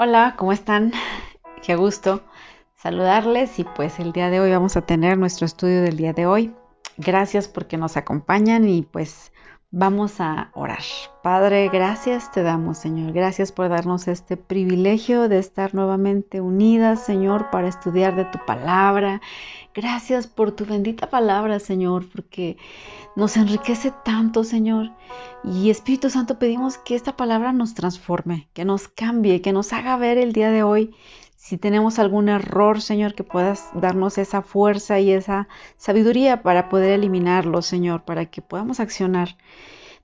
Hola, ¿cómo están? Qué gusto saludarles y pues el día de hoy vamos a tener nuestro estudio del día de hoy. Gracias porque nos acompañan y pues vamos a orar. Padre, gracias te damos, Señor. Gracias por darnos este privilegio de estar nuevamente unidas, Señor, para estudiar de tu palabra. Gracias por tu bendita palabra, Señor, porque nos enriquece tanto, Señor. Y Espíritu Santo, pedimos que esta palabra nos transforme, que nos cambie, que nos haga ver el día de hoy. Si tenemos algún error, Señor, que puedas darnos esa fuerza y esa sabiduría para poder eliminarlo, Señor, para que podamos accionar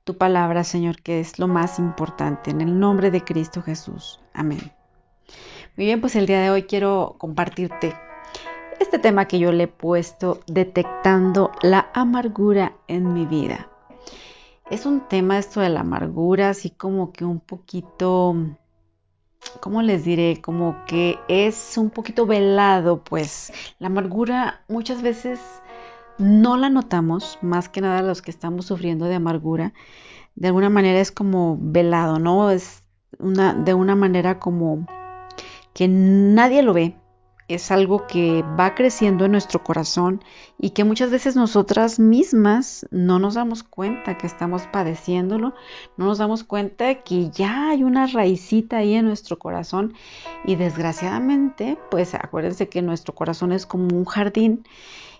tu palabra, Señor, que es lo más importante. En el nombre de Cristo Jesús. Amén. Muy bien, pues el día de hoy quiero compartirte este tema que yo le he puesto detectando la amargura en mi vida. Es un tema esto de la amargura, así como que un poquito, ¿cómo les diré? Como que es un poquito velado, pues la amargura muchas veces no la notamos, más que nada los que estamos sufriendo de amargura. De alguna manera es como velado, ¿no? Es una, de una manera como que nadie lo ve, es algo que va creciendo en nuestro corazón y que muchas veces nosotras mismas no nos damos cuenta que estamos padeciéndolo, no nos damos cuenta que ya hay una raicita ahí en nuestro corazón y desgraciadamente, pues acuérdense que nuestro corazón es como un jardín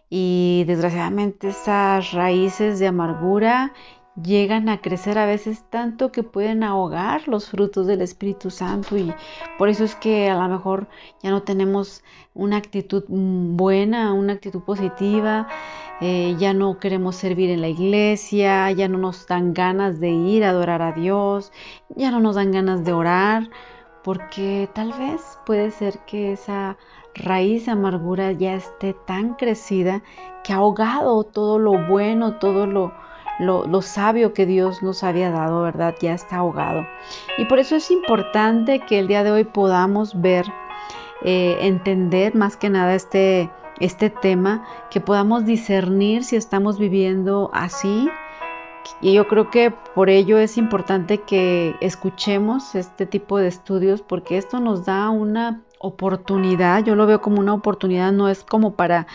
y desgraciadamente esas raíces de amargura llegan a crecer a veces tanto que pueden ahogar los frutos del Espíritu Santo y por eso es que a lo mejor ya no tenemos una actitud buena, una actitud positiva, eh, ya no queremos servir en la iglesia, ya no nos dan ganas de ir a adorar a Dios, ya no nos dan ganas de orar, porque tal vez puede ser que esa raíz de amargura ya esté tan crecida que ha ahogado todo lo bueno, todo lo lo, sabio que Dios nos había dado, ¿verdad? Ya está ahogado. Y por eso es importante que el día de hoy podamos ver, eh, entender más que nada este, este tema, que podamos discernir si estamos viviendo así. Y yo creo que por ello es importante que escuchemos este tipo de estudios porque esto nos da una oportunidad, yo lo veo como una oportunidad, no es como para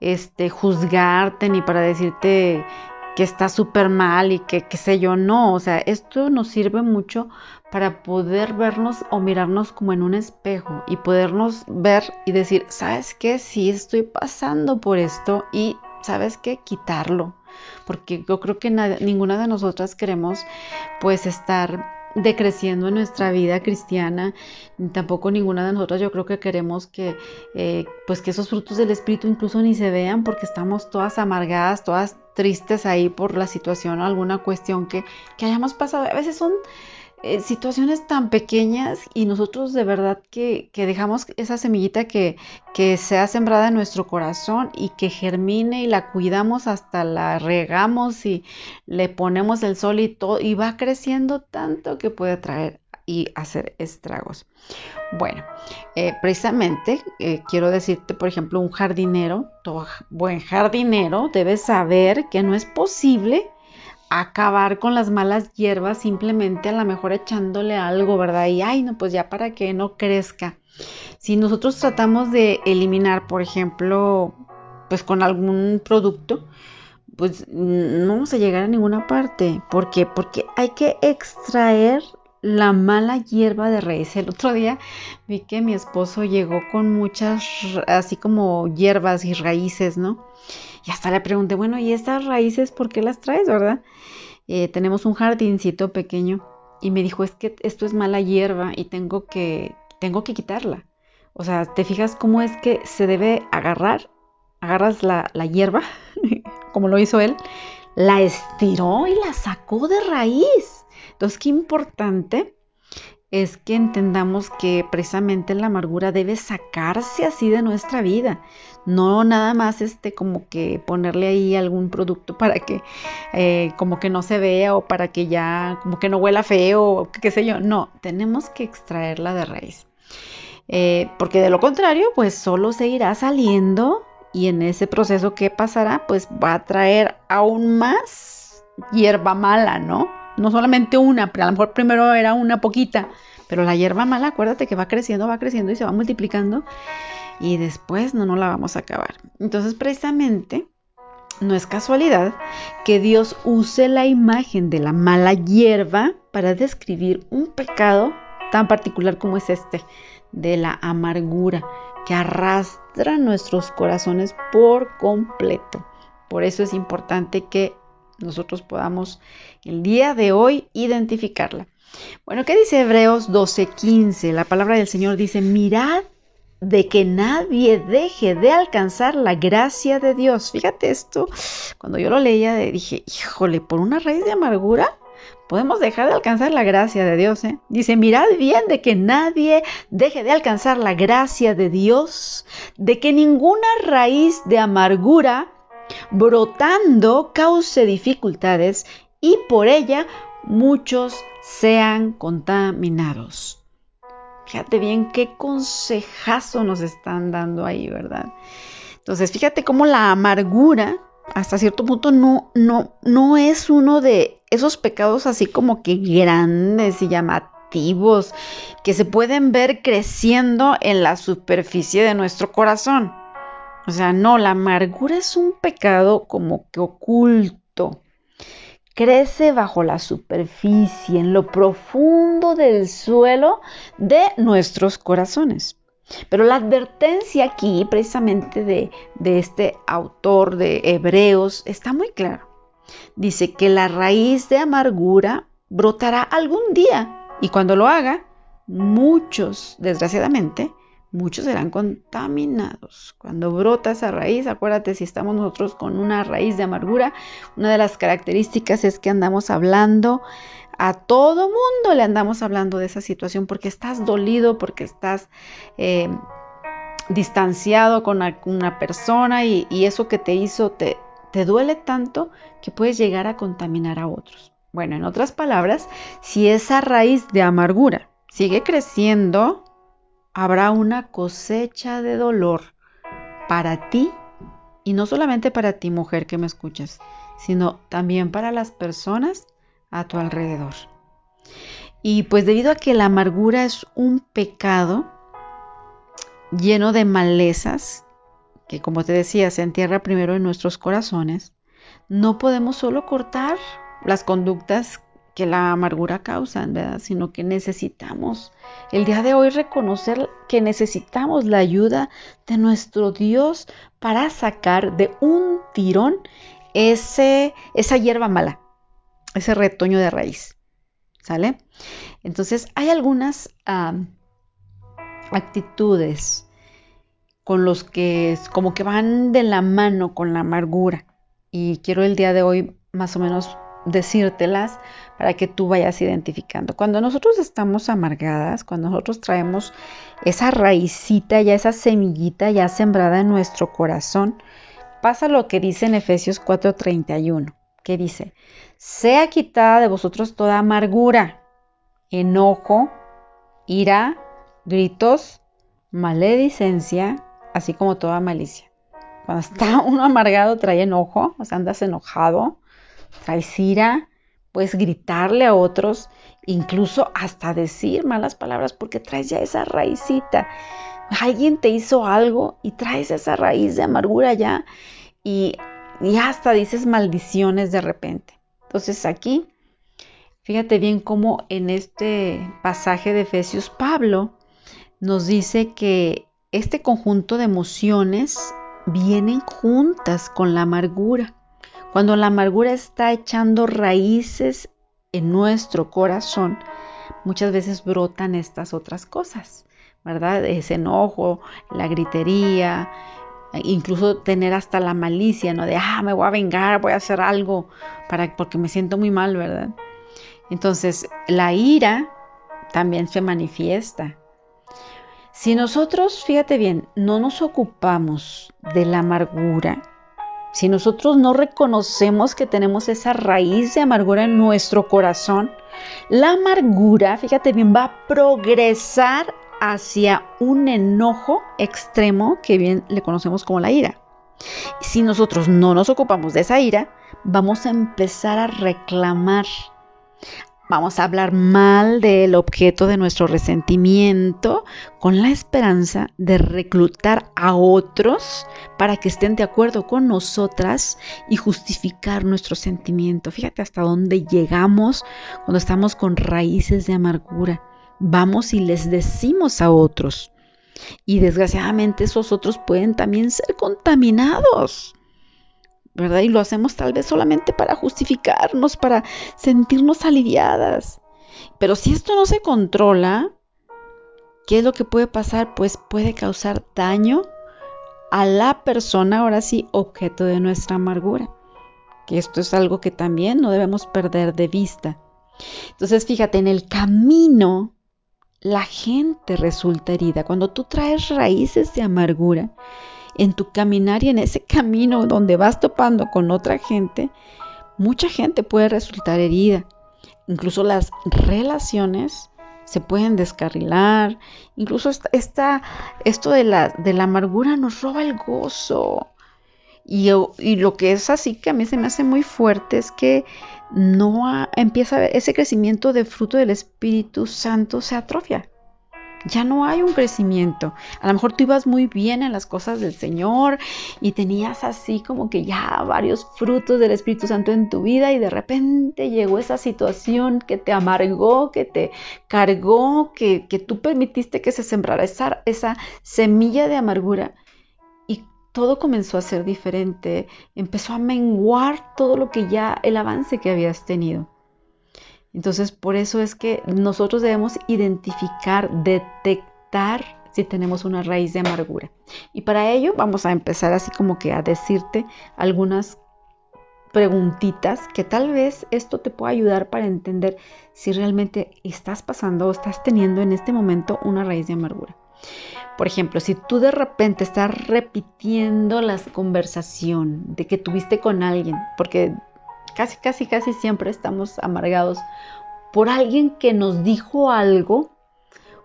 este juzgarte ni para decirte que está súper mal y que qué sé yo, no, o sea, esto nos sirve mucho para poder vernos o mirarnos como en un espejo y podernos ver y decir, ¿sabes qué? Sí estoy pasando por esto y ¿sabes qué? Quitarlo. Porque yo creo que ninguna de nosotras queremos pues estar decreciendo en nuestra vida cristiana, tampoco ninguna de nosotras yo creo que queremos que eh, pues que esos frutos del espíritu incluso ni se vean porque estamos todas amargadas, todas tristes ahí por la situación o alguna cuestión que, que hayamos pasado. A veces son eh, situaciones tan pequeñas y nosotros de verdad que, dejamos esa semillita que, sea sembrada en nuestro corazón y que germine y la cuidamos hasta la regamos y le ponemos el sol y todo y va creciendo tanto que puede traer y hacer estragos. Bueno, eh, precisamente eh, quiero decirte, por ejemplo, un jardinero, buen jardinero debe saber que no es posible acabar con las malas hierbas simplemente a lo mejor echándole algo, ¿verdad? Y ay, no, pues ya para que no crezca. Si nosotros tratamos de eliminar, por ejemplo, pues con algún producto, pues no vamos a llegar a ninguna parte. ¿Por qué? Porque hay que extraer la mala hierba de raíz. El otro día vi que mi esposo llegó con muchas, así como hierbas y raíces, ¿no? Y hasta le pregunté, bueno, ¿y estas raíces por qué las traes, verdad? Eh, tenemos un jardincito pequeño y me dijo, es que esto es mala hierba y tengo que, tengo que quitarla. O sea, ¿te fijas cómo es que se debe agarrar? Agarras la, la hierba, como lo hizo él, la estiró y la sacó de raíz. Entonces, qué importante es que entendamos que precisamente la amargura debe sacarse así de nuestra vida, no nada más este como que ponerle ahí algún producto para que eh, como que no se vea o para que ya como que no huela feo o qué sé yo, no, tenemos que extraerla de raíz, eh, porque de lo contrario pues solo se irá saliendo y en ese proceso que pasará pues va a traer aún más hierba mala, ¿no? No solamente una, pero a lo mejor primero era una poquita, Pero la hierba mala, acuérdate que va creciendo, va creciendo y se va multiplicando y después no, no la vamos a acabar. Entonces, precisamente, no es casualidad que Dios use la imagen de la mala hierba para describir un pecado tan particular como es este, de la amargura, que arrastra nuestros corazones por completo. Por eso es importante que nosotros podamos el día de hoy identificarla. Bueno, ¿qué dice Hebreos 12:15? La palabra del Señor dice, mirad de que nadie deje de alcanzar la gracia de Dios. Fíjate esto, cuando yo lo leía dije, híjole, por una raíz de amargura podemos dejar de alcanzar la gracia de Dios. ¿eh? Dice, mirad bien de que nadie deje de alcanzar la gracia de Dios, de que ninguna raíz de amargura brotando cause dificultades y por ella muchos sean contaminados. Fíjate bien qué consejazo nos están dando ahí, ¿verdad? Entonces, fíjate cómo la amargura hasta cierto punto no, no, no es uno de esos pecados así como que grandes y llamativos que se pueden ver creciendo en la superficie de nuestro corazón. O sea, no, la amargura es un pecado como que oculto, crece bajo la superficie, en lo profundo del suelo de nuestros corazones. Pero la advertencia aquí, precisamente de, de este autor de Hebreos, está muy clara. Dice que la raíz de amargura brotará algún día y cuando lo haga, muchos, desgraciadamente, muchos serán contaminados. Cuando brota esa raíz, acuérdate si estamos nosotros con una raíz de amargura, una de las características es que andamos hablando a todo mundo, le andamos hablando de esa situación porque estás dolido, porque estás eh, distanciado con una persona y, eso que te hizo te, te duele tanto que puedes llegar a contaminar a otros. Bueno, en otras palabras, si esa raíz de amargura sigue creciendo, habrá una cosecha de dolor para ti y no solamente para ti mujer que me escuchas, sino también para las personas a tu alrededor. Y pues debido a que la amargura es un pecado lleno de malezas, que como te decía se entierra primero en nuestros corazones, no podemos solo cortar las conductas que la amargura causa, ¿verdad? Sino que necesitamos el día de hoy reconocer que necesitamos la ayuda de nuestro Dios para sacar de un tirón ese, esa hierba mala, ese retoño de raíz. ¿Sale? Entonces hay algunas actitudes con los que como que van de la mano con la amargura. Y quiero el día de hoy más o menos decírtelas para que tú vayas identificando. Cuando nosotros estamos amargadas, cuando nosotros traemos esa raicita, ya esa semillita ya sembrada en nuestro corazón, pasa lo que dice en Efesios 4:31, que dice, sea quitada de vosotros toda amargura, enojo, ira, gritos, maledicencia, así como toda malicia. Cuando está uno amargado trae enojo, o sea, andas enojado, traes ira, puedes gritarle a otros, incluso hasta decir malas palabras porque traes ya esa raicita. Alguien te hizo algo y traes esa raíz de amargura ya y, y hasta dices maldiciones de repente. Entonces aquí, fíjate bien cómo en este pasaje de Efesios Pablo nos dice que este conjunto de emociones vienen juntas con la amargura. Cuando la amargura está echando raíces en nuestro corazón, muchas veces brotan estas otras cosas, ¿verdad? Ese enojo, la gritería, incluso tener hasta la malicia, ¿no? De, ah, me voy a vengar, voy a hacer algo para, porque me siento muy mal, ¿verdad? Entonces, la ira también se manifiesta. Si nosotros, fíjate bien, no nos ocupamos de la amargura, si nosotros no reconocemos que tenemos esa raíz de amargura en nuestro corazón, la amargura, fíjate bien, va a progresar hacia un enojo extremo que bien le conocemos como la ira. Si nosotros no nos ocupamos de esa ira, vamos a empezar a reclamar, Vamos a hablar mal del objeto de nuestro resentimiento con la esperanza de reclutar a otros para que estén de acuerdo con nosotras y justificar nuestro sentimiento. Fíjate hasta dónde llegamos cuando estamos con raíces de amargura. Vamos y les decimos a otros. Y desgraciadamente esos otros pueden también ser contaminados. ¿Verdad? Y lo hacemos tal vez solamente para justificarnos, para sentirnos aliviadas. Pero si esto no se controla, ¿qué es lo que puede pasar? Pues puede causar daño a la persona, ahora sí, objeto de nuestra amargura. Que esto es algo que también no debemos perder de vista. Entonces, fíjate, en el camino la gente resulta herida. Cuando tú traes raíces de amargura, en tu caminar y en ese camino donde vas topando con otra gente, mucha gente puede resultar herida. Incluso las relaciones se pueden descarrilar. Incluso esta, esto de la, de la amargura nos roba el gozo. Y, lo que es así que a mí se me hace muy fuerte es que no empieza ese crecimiento de fruto del Espíritu Santo se atrofia ya no hay un crecimiento. A lo mejor tú ibas muy bien en las cosas del Señor y tenías así como que ya varios frutos del Espíritu Santo en tu vida y de repente llegó esa situación que te amargó, que te cargó, que, que tú permitiste que se sembrara esa, esa semilla de amargura y todo comenzó a ser diferente. Empezó a menguar todo lo que ya, el avance que habías tenido. Entonces, por eso es que nosotros debemos identificar, detectar si tenemos una raíz de amargura. Y para ello vamos a empezar así como que a decirte algunas preguntitas que tal vez esto te pueda ayudar para entender si realmente estás pasando o estás teniendo en este momento una raíz de amargura. Por ejemplo, si tú de repente estás repitiendo la conversación de que tuviste con alguien, porque casi, casi, casi siempre estamos amargados por alguien que nos dijo algo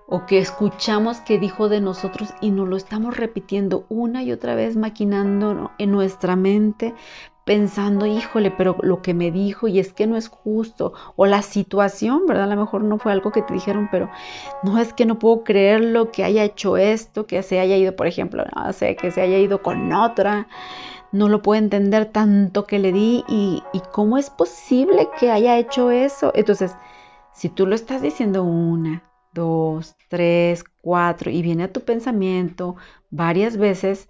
o que escuchamos que dijo de nosotros y nos lo estamos repitiendo una y otra vez, maquinando en nuestra mente, pensando, híjole, pero lo que me dijo y es que no es justo, o la situación, ¿verdad? A lo mejor no fue algo que te dijeron, pero no es que no puedo creerlo que haya hecho esto, que se haya ido, por ejemplo, no sé, que se haya ido con otra, no lo puedo entender tanto que le di y, cómo es posible que haya hecho eso. Entonces, si tú lo estás diciendo una, dos, tres, cuatro y viene a tu pensamiento varias veces,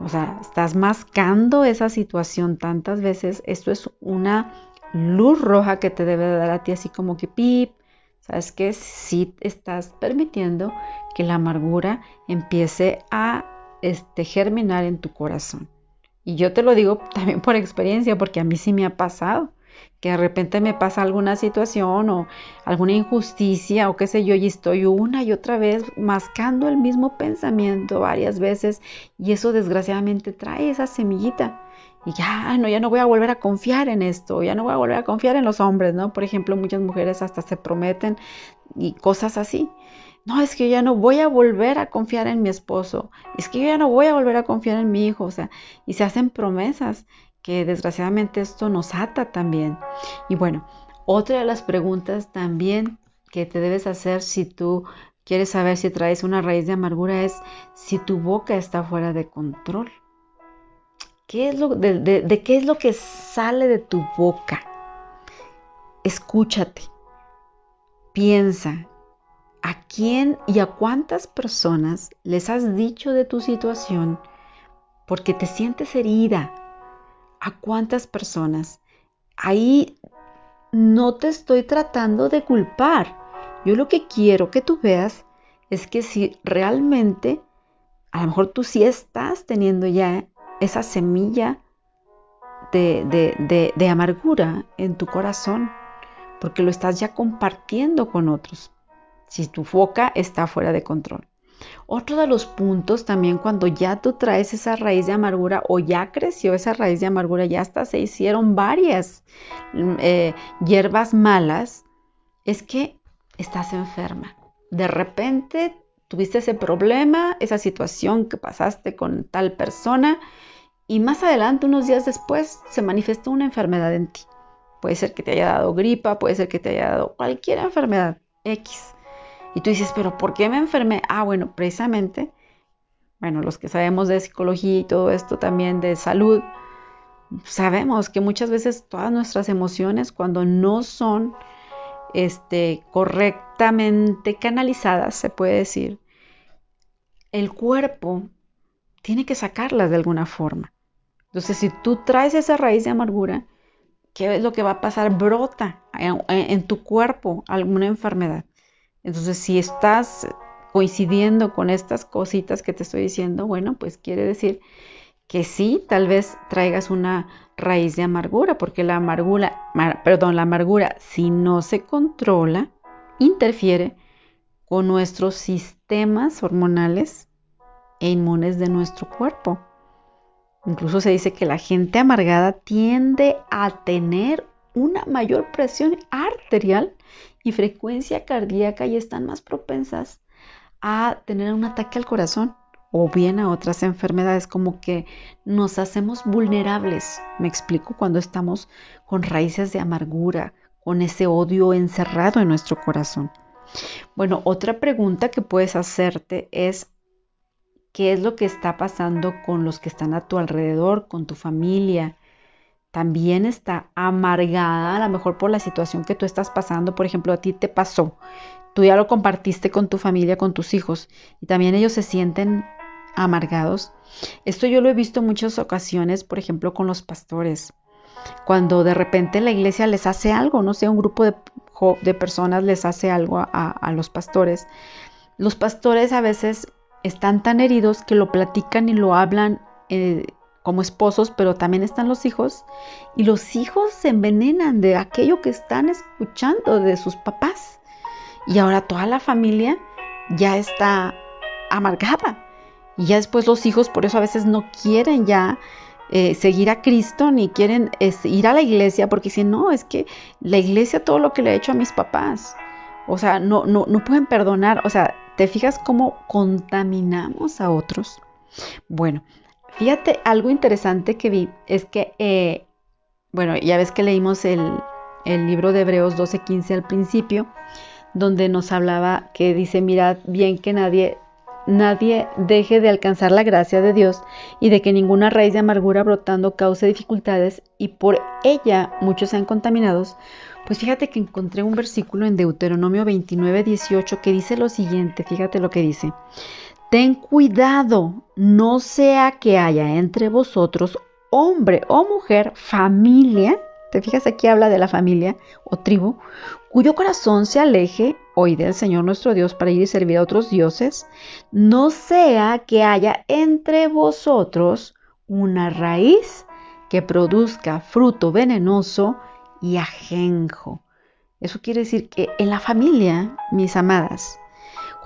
o sea, estás mascando esa situación tantas veces, esto es una luz roja que te debe dar a ti así como que pip, ¿sabes que Si estás permitiendo que la amargura empiece a este, germinar en tu corazón. Y yo te lo digo también por experiencia, porque a mí sí me ha pasado que de repente me pasa alguna situación o alguna injusticia o qué sé yo y estoy una y otra vez mascando el mismo pensamiento varias veces y eso desgraciadamente trae esa semillita y ya no ya no voy a volver a confiar en esto, ya no voy a volver a confiar en los hombres, ¿no? Por ejemplo, muchas mujeres hasta se prometen y cosas así no, es que yo ya no voy a volver a confiar en mi esposo, es que yo ya no voy a volver a confiar en mi hijo, o sea, y se hacen promesas que desgraciadamente esto nos ata también. Y bueno, otra de las preguntas también que te debes hacer si tú quieres saber si traes una raíz de amargura es si tu boca está fuera de control. ¿Qué es lo, de, de qué es lo que sale de tu boca? Escúchate, piensa, ¿A quién y a cuántas personas les has dicho de tu situación porque te sientes herida? ¿A cuántas personas? Ahí no te estoy tratando de culpar. Yo lo que quiero que tú veas es que si realmente, a lo mejor tú sí estás teniendo ya esa semilla de, de amargura en tu corazón, porque lo estás ya compartiendo con otros si tu foca está fuera de control. Otro de los puntos también cuando ya tú traes esa raíz de amargura o ya creció esa raíz de amargura, ya hasta se hicieron varias mm, eh, hierbas malas, es que estás enferma. De repente tuviste ese problema, esa situación que pasaste con tal persona y más adelante, unos días después, se manifestó una enfermedad en ti. Puede ser que te haya dado gripa, puede ser que te haya dado cualquier enfermedad X. Y tú dices, pero ¿por qué me enfermé? Ah, bueno, precisamente, bueno, los que sabemos de psicología y todo esto también de salud, sabemos que muchas veces todas nuestras emociones cuando no son este, correctamente canalizadas, se puede decir, el cuerpo tiene que sacarlas de alguna forma. Entonces, si tú traes esa raíz de amargura, ¿qué es lo que va a pasar? Brota en, tu cuerpo alguna enfermedad. Entonces, si estás coincidiendo con estas cositas que te estoy diciendo, bueno, pues quiere decir que sí, tal vez traigas una raíz de amargura, porque la amargura, perdón, la amargura, si no se controla, interfiere con nuestros sistemas hormonales e inmunes de nuestro cuerpo. Incluso se dice que la gente amargada tiende a tener una mayor presión arterial y frecuencia cardíaca y están más propensas a tener un ataque al corazón o bien a otras enfermedades, como que nos hacemos vulnerables, me explico, cuando estamos con raíces de amargura, con ese odio encerrado en nuestro corazón. Bueno, otra pregunta que puedes hacerte es, ¿qué es lo que está pasando con los que están a tu alrededor, con tu familia? También está amargada, a lo mejor por la situación que tú estás pasando, por ejemplo, a ti te pasó, tú ya lo compartiste con tu familia, con tus hijos, y también ellos se sienten amargados. Esto yo lo he visto en muchas ocasiones, por ejemplo, con los pastores. Cuando de repente la iglesia les hace algo, no sé, un grupo de, personas les hace algo a, los pastores. Los pastores a veces están tan heridos que lo platican y lo hablan eh, como esposos, pero también están los hijos. Y los hijos se envenenan de aquello que están escuchando de sus papás. Y ahora toda la familia ya está amargada. Y ya después los hijos por eso a veces no quieren ya eh, seguir a Cristo ni quieren ir a la iglesia porque dicen, no, es que la iglesia todo lo que le ha hecho a mis papás. O sea, no, no, no pueden perdonar. O sea, ¿te fijas cómo contaminamos a otros? Bueno, fíjate, algo interesante que vi es que, eh, bueno, ya ves que leímos el, el libro de Hebreos 12:15 al principio, donde nos hablaba que dice, mirad bien que nadie nadie deje de alcanzar la gracia de Dios y de que ninguna raíz de amargura brotando cause dificultades y por ella muchos sean contaminados, pues fíjate que encontré un versículo en Deuteronomio 29, 18 que dice lo siguiente, fíjate lo que dice. Ten cuidado, no sea que haya entre vosotros hombre o mujer, familia, te fijas aquí habla de la familia o tribu, cuyo corazón se aleje hoy del Señor nuestro Dios para ir y servir a otros dioses, no sea que haya entre vosotros una raíz que produzca fruto venenoso y ajenjo. Eso quiere decir que en la familia, mis amadas,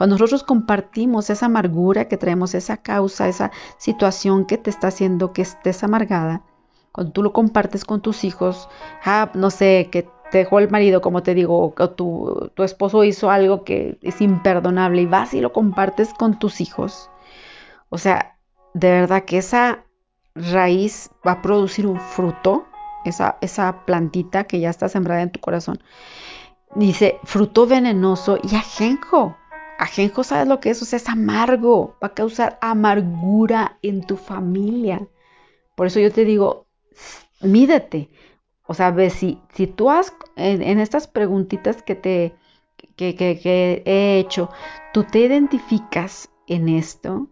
cuando nosotros compartimos esa amargura que traemos, esa causa, esa situación que te está haciendo que estés amargada, cuando tú lo compartes con tus hijos, ah, no sé, que te dejó el marido, como te digo, o tu, esposo hizo algo que es imperdonable y vas y lo compartes con tus hijos. O sea, de verdad que esa raíz va a producir un fruto, esa plantita que ya está sembrada en tu corazón. Dice, fruto venenoso y ajenjo. Ajenjo, ¿sabes lo que es? O sea, es amargo, va a causar amargura en tu familia. Por eso yo te digo, mídete. O sea, ve, si, si tú has, en, estas preguntitas que te que, he hecho, tú te identificas en esto,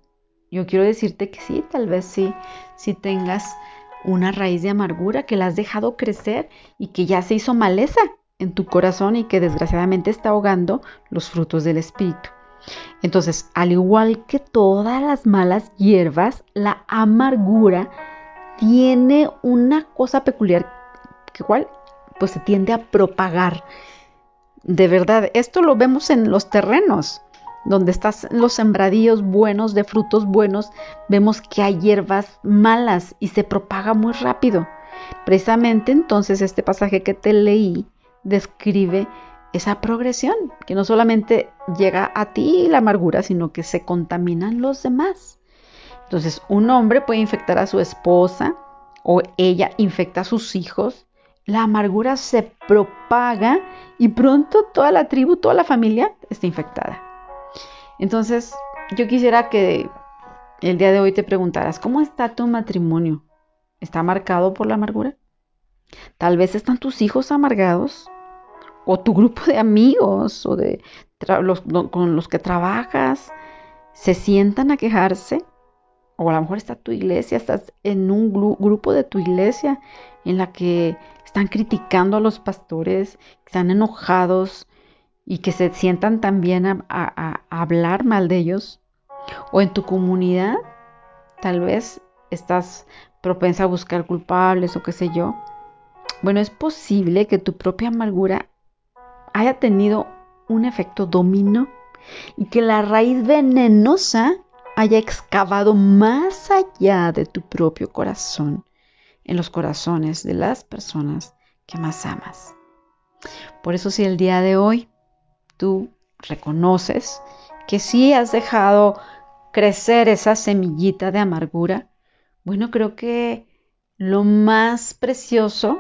yo quiero decirte que sí, tal vez sí, si tengas una raíz de amargura que la has dejado crecer y que ya se hizo maleza en tu corazón y que desgraciadamente está ahogando los frutos del Espíritu. Entonces, al igual que todas las malas hierbas, la amargura tiene una cosa peculiar igual pues se tiende a propagar. De verdad, esto lo vemos en los terrenos, donde están los sembradíos buenos de frutos buenos, vemos que hay hierbas malas y se propaga muy rápido. Precisamente entonces este pasaje que te leí describe esa progresión, que no solamente llega a ti la amargura, sino que se contaminan los demás. Entonces, un hombre puede infectar a su esposa o ella infecta a sus hijos la amargura se propaga y pronto toda la tribu, toda la familia está infectada. Entonces, yo quisiera que el día de hoy te preguntaras, ¿cómo está tu matrimonio? ¿Está marcado por la amargura? Tal vez están tus hijos amargados o tu grupo de amigos o de con los que trabajas se sientan a quejarse. O a lo mejor está tu iglesia, estás en un grupo de tu iglesia en la que están criticando a los pastores, están enojados y que se sientan también a, a hablar mal de ellos. O en tu comunidad, tal vez estás propensa a buscar culpables o qué sé yo. Bueno, es posible que tu propia amargura haya tenido un efecto dominó y que la raíz venenosa haya excavado más allá de tu propio corazón, en los corazones de las personas que más amas. Por eso si el día de hoy tú reconoces que sí has dejado crecer esa semillita de amargura, bueno, creo que lo más precioso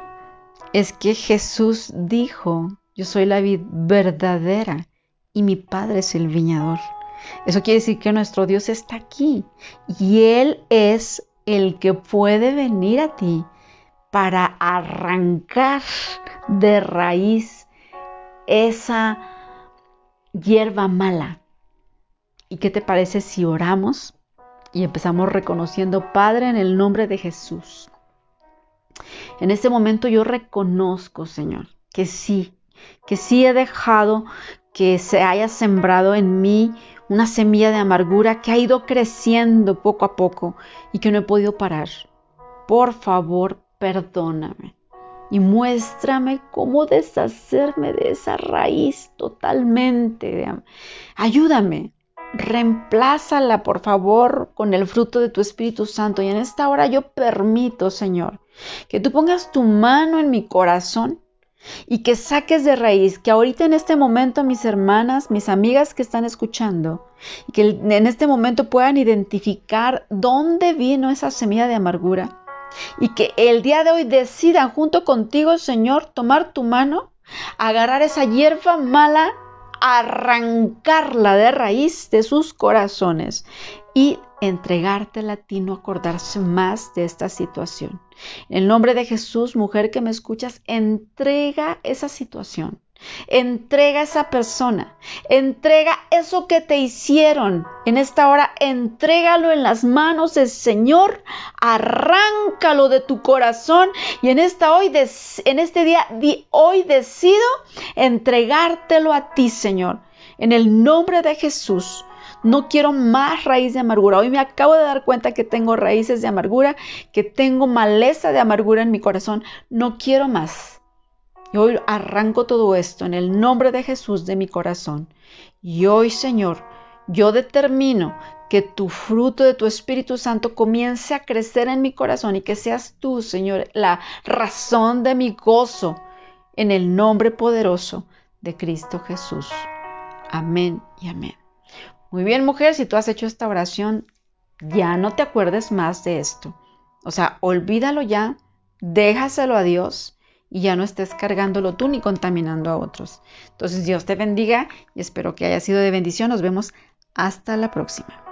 es que Jesús dijo, yo soy la vid verdadera y mi Padre es el viñador. Eso quiere decir que nuestro Dios está aquí y Él es el que puede venir a ti para arrancar de raíz esa hierba mala. ¿Y qué te parece si oramos y empezamos reconociendo, Padre, en el nombre de Jesús. En este momento yo reconozco, Señor, que sí, que sí he dejado que se haya sembrado en mí una semilla de amargura que ha ido creciendo poco a poco y que no he podido parar. Por favor, perdóname y muéstrame cómo deshacerme de esa raíz totalmente. Ayúdame Reemplázala, por favor, con el fruto de tu Espíritu Santo. Y en esta hora yo permito, Señor, que tú pongas tu mano en mi corazón y que saques de raíz, que ahorita en este momento mis hermanas, mis amigas que están escuchando, que en este momento puedan identificar dónde vino esa semilla de amargura y que el día de hoy decidan junto contigo, Señor, tomar tu mano, agarrar esa hierba mala arrancarla de raíz de sus corazones y entregártela a ti, no acordarse más de esta situación. En el nombre de Jesús, mujer que me escuchas, entrega esa situación. Entrega esa persona, entrega eso que te hicieron. En esta hora, entrégalo en las manos del Señor, arráncalo de tu corazón y en esta hoy, en este día, hoy decido entregártelo a ti, Señor. En el nombre de Jesús. No quiero más raíz de amargura. Hoy me acabo de dar cuenta que tengo raíces de amargura, que tengo maleza de amargura en mi corazón. No quiero más. Y hoy arranco todo esto en el nombre de Jesús de mi corazón. Y hoy, Señor, yo determino que tu fruto de tu Espíritu Santo comience a crecer en mi corazón y que seas tú, Señor, la razón de mi gozo en el nombre poderoso de Cristo Jesús. Amén y amén. Muy bien, mujer, si tú has hecho esta oración, ya no te acuerdes más de esto. O sea, olvídalo ya, déjaselo a Dios y ya no estés cargándolo tú ni contaminando a otros. Entonces Dios te bendiga y espero que haya sido de bendición. Nos vemos hasta la próxima.